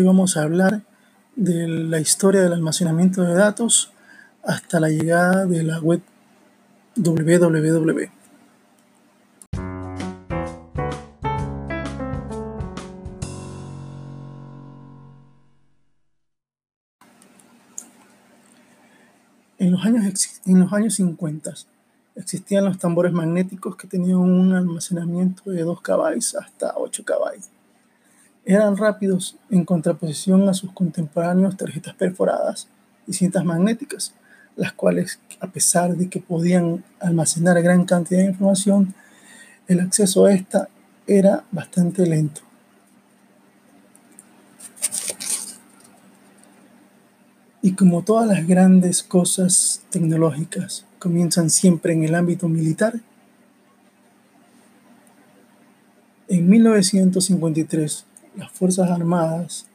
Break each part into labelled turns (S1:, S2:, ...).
S1: Hoy vamos a hablar de la historia del almacenamiento de datos hasta la llegada de la web www. En los años, en los años 50 existían los tambores magnéticos que tenían un almacenamiento de 2 KB hasta 8 KB eran rápidos en contraposición a sus contemporáneos tarjetas perforadas y cintas magnéticas, las cuales, a pesar de que podían almacenar gran cantidad de información, el acceso a esta era bastante lento. Y como todas las grandes cosas tecnológicas comienzan siempre en el ámbito militar, en 1953 las Fuerzas Armadas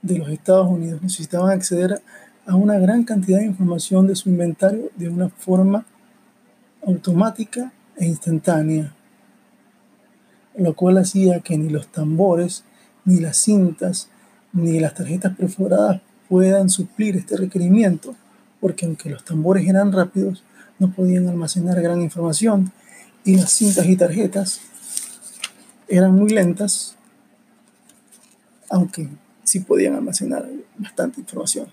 S1: de los Estados Unidos necesitaban acceder a una gran cantidad de información de su inventario de una forma automática e instantánea, lo cual hacía que ni los tambores, ni las cintas, ni las tarjetas perforadas puedan suplir este requerimiento, porque aunque los tambores eran rápidos, no podían almacenar gran información y las cintas y tarjetas eran muy lentas aunque sí podían almacenar bastante información.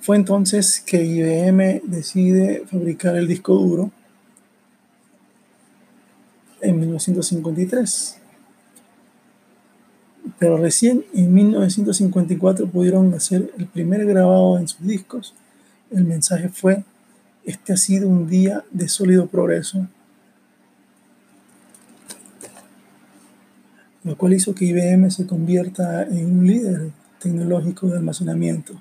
S1: Fue entonces que IBM decide fabricar el disco duro en 1953. Pero recién en 1954 pudieron hacer el primer grabado en sus discos. El mensaje fue, este ha sido un día de sólido progreso lo cual hizo que IBM se convierta en un líder tecnológico de almacenamiento.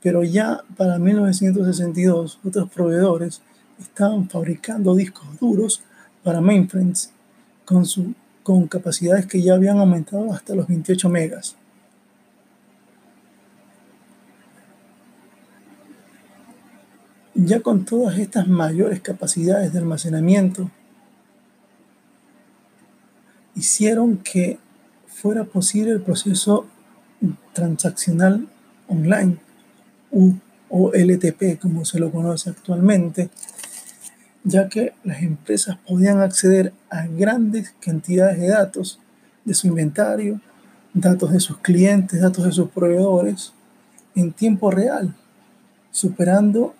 S1: Pero ya para 1962 otros proveedores estaban fabricando discos duros para mainframes con, con capacidades que ya habían aumentado hasta los 28 megas. Ya con todas estas mayores capacidades de almacenamiento, hicieron que fuera posible el proceso transaccional online o LTP como se lo conoce actualmente, ya que las empresas podían acceder a grandes cantidades de datos de su inventario, datos de sus clientes, datos de sus proveedores en tiempo real, superando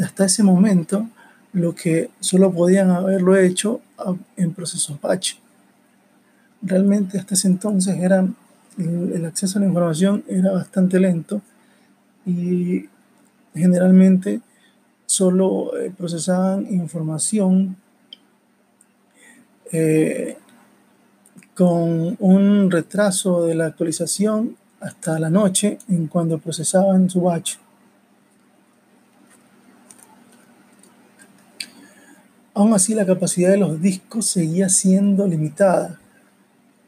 S1: hasta ese momento lo que solo podían haberlo hecho en procesos batch. Realmente hasta ese entonces era, el acceso a la información era bastante lento y generalmente solo eh, procesaban información eh, con un retraso de la actualización hasta la noche en cuando procesaban su batch. Aún así, la capacidad de los discos seguía siendo limitada,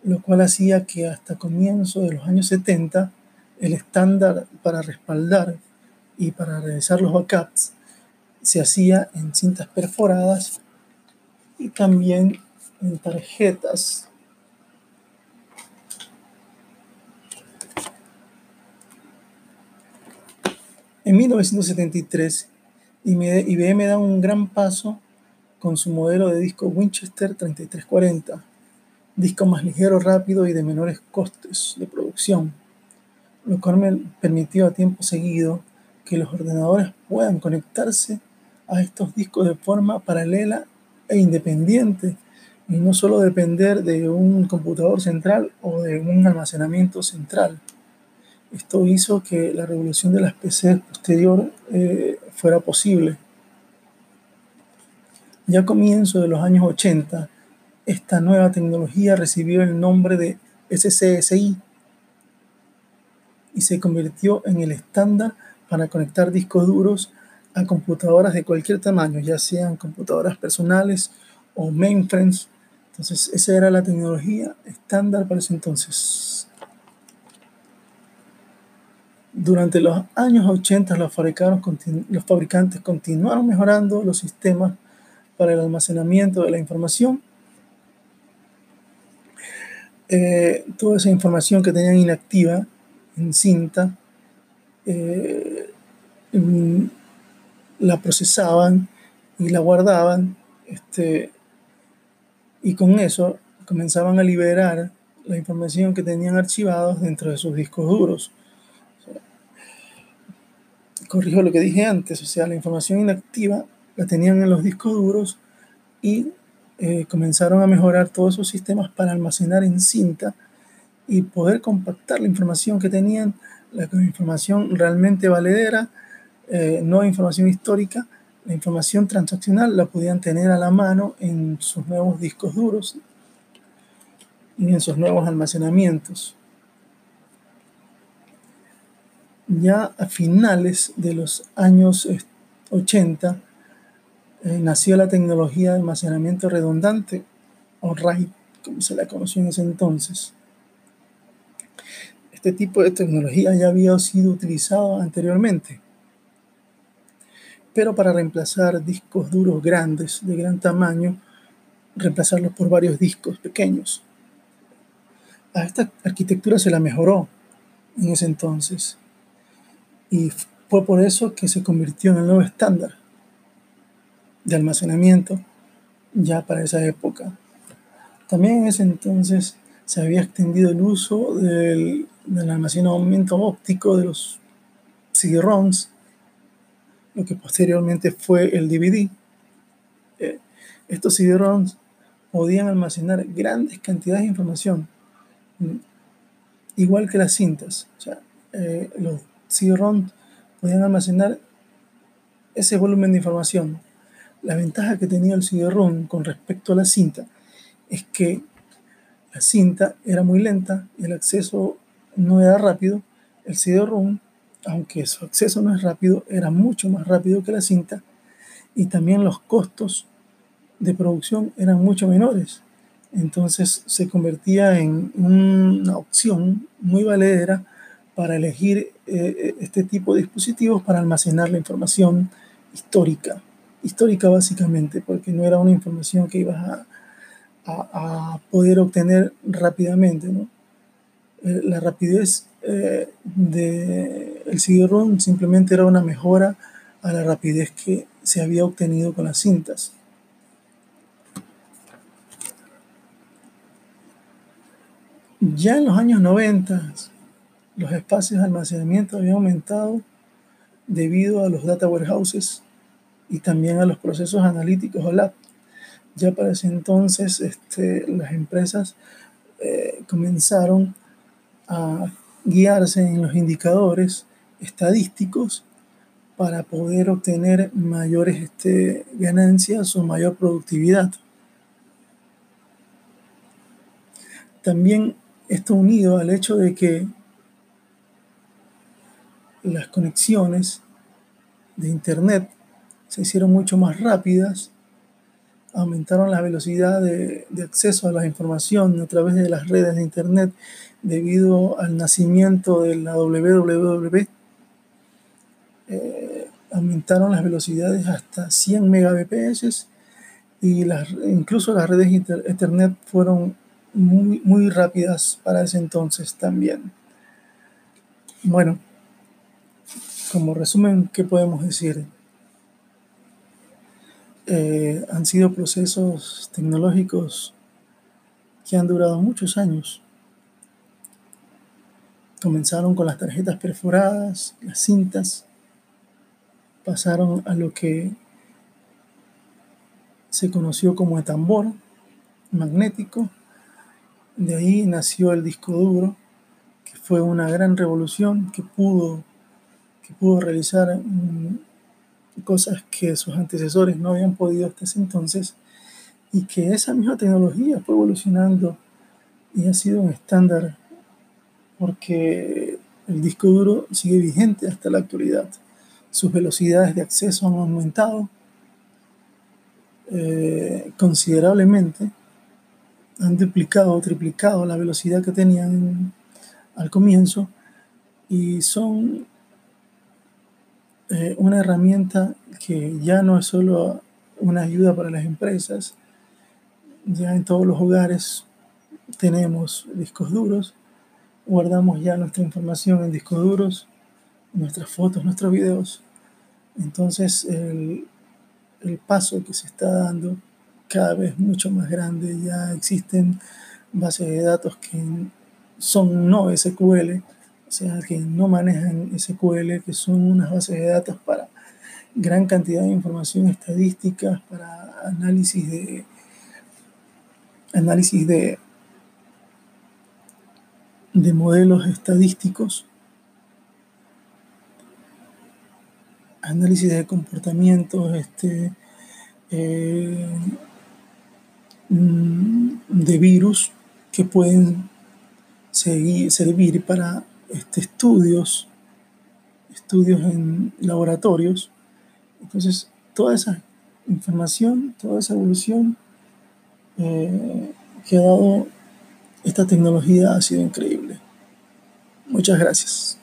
S1: lo cual hacía que hasta comienzo de los años 70 el estándar para respaldar y para realizar los backups se hacía en cintas perforadas y también en tarjetas. En 1973, IBM da un gran paso con su modelo de disco Winchester 3340, disco más ligero, rápido y de menores costes de producción, lo cual permitió a tiempo seguido que los ordenadores puedan conectarse a estos discos de forma paralela e independiente y no solo depender de un computador central o de un almacenamiento central. Esto hizo que la revolución de las PCs posterior eh, fuera posible. Ya a comienzo de los años 80, esta nueva tecnología recibió el nombre de SCSI y se convirtió en el estándar para conectar discos duros a computadoras de cualquier tamaño, ya sean computadoras personales o mainframes. Entonces, esa era la tecnología estándar para ese entonces. Durante los años 80, los los fabricantes continuaron mejorando los sistemas para el almacenamiento de la información eh, toda esa información que tenían inactiva en cinta, eh, mm, la procesaban y la guardaban, este, y con eso comenzaban a liberar la información que tenían archivados dentro de sus discos duros. corrijo lo que dije antes, o sea, la información inactiva la tenían en los discos duros y eh, comenzaron a mejorar todos esos sistemas para almacenar en cinta y poder compactar la información que tenían, la información realmente valedera, eh, no información histórica, la información transaccional la podían tener a la mano en sus nuevos discos duros y en sus nuevos almacenamientos. Ya a finales de los años 80 eh, nació la tecnología de almacenamiento redundante, o RAID, como se la conoció en ese entonces. Este tipo de tecnología ya había sido utilizado anteriormente, pero para reemplazar discos duros grandes, de gran tamaño, reemplazarlos por varios discos pequeños a esta arquitectura se la mejoró en ese entonces. Y fue por eso que se convirtió en el nuevo estándar de almacenamiento ya para esa época. También en ese entonces se había extendido el uso del, almacenamiento óptico de los CD-ROMs, lo que posteriormente fue el DVD. Eh, estos CD-ROMs podían almacenar grandes cantidades de información igual que las cintas. O sea, eh, los CD-ROM podían almacenar ese volumen de información. La ventaja que tenía el CD-ROM con respecto a la cinta es que la cinta era muy lenta, el acceso no era rápido. El CD-ROM, aunque su acceso no es rápido, era mucho más rápido que la cinta y también los costos de producción eran mucho menores. Entonces se convertía en una opción muy valedera para elegir eh, este tipo de dispositivos para almacenar la información histórica. Histórica básicamente, porque no era una información que ibas a, poder obtener rápidamente. Eh, la rapidez eh, del CD-ROM simplemente era una mejora a la rapidez que se había obtenido con las cintas. Ya en los años 90, los espacios de almacenamiento habían aumentado debido a los data warehouses y también a los procesos analíticos o lab. Ya para ese entonces este, las empresas eh, comenzaron a guiarse en los indicadores estadísticos para poder obtener mayores este, ganancias o mayor productividad. También esto unido al hecho de que las conexiones de Internet se hicieron mucho más rápidas, aumentaron la velocidad de, acceso a la información a través de las redes de Internet debido al nacimiento de la WWW. Eh, aumentaron las velocidades hasta 100 megabps y las, incluso las redes Internet fueron muy, muy rápidas para ese entonces también. Bueno, como resumen, ¿qué podemos decir? Eh, han sido procesos tecnológicos que han durado muchos años. Comenzaron con las tarjetas perforadas, las cintas, pasaron a lo que se conoció como el tambor magnético, de ahí nació el disco duro, que fue una gran revolución que pudo, que pudo realizar cosas que sus antecesores no habían podido hasta ese entonces y que esa misma tecnología fue evolucionando y ha sido un estándar porque el disco duro sigue vigente hasta la actualidad. Sus velocidades de acceso han aumentado eh, considerablemente han duplicado o triplicado la velocidad que tenían al comienzo y son eh, una herramienta que ya no es solo una ayuda para las empresas, ya en todos los hogares tenemos discos duros, guardamos ya nuestra información en discos duros, nuestras fotos, nuestros videos. Entonces el, el paso que se está dando cada vez mucho más grande, ya existen bases de datos que son no SQL, sea, que no manejan SQL, que son unas bases de datos para gran cantidad de información estadística, para análisis de análisis de, de modelos estadísticos, análisis de comportamientos, este, eh, mm, de virus que pueden servir para este, estudios, estudios en laboratorios. Entonces, toda esa información, toda esa evolución eh, que ha dado esta tecnología ha sido increíble. Muchas gracias.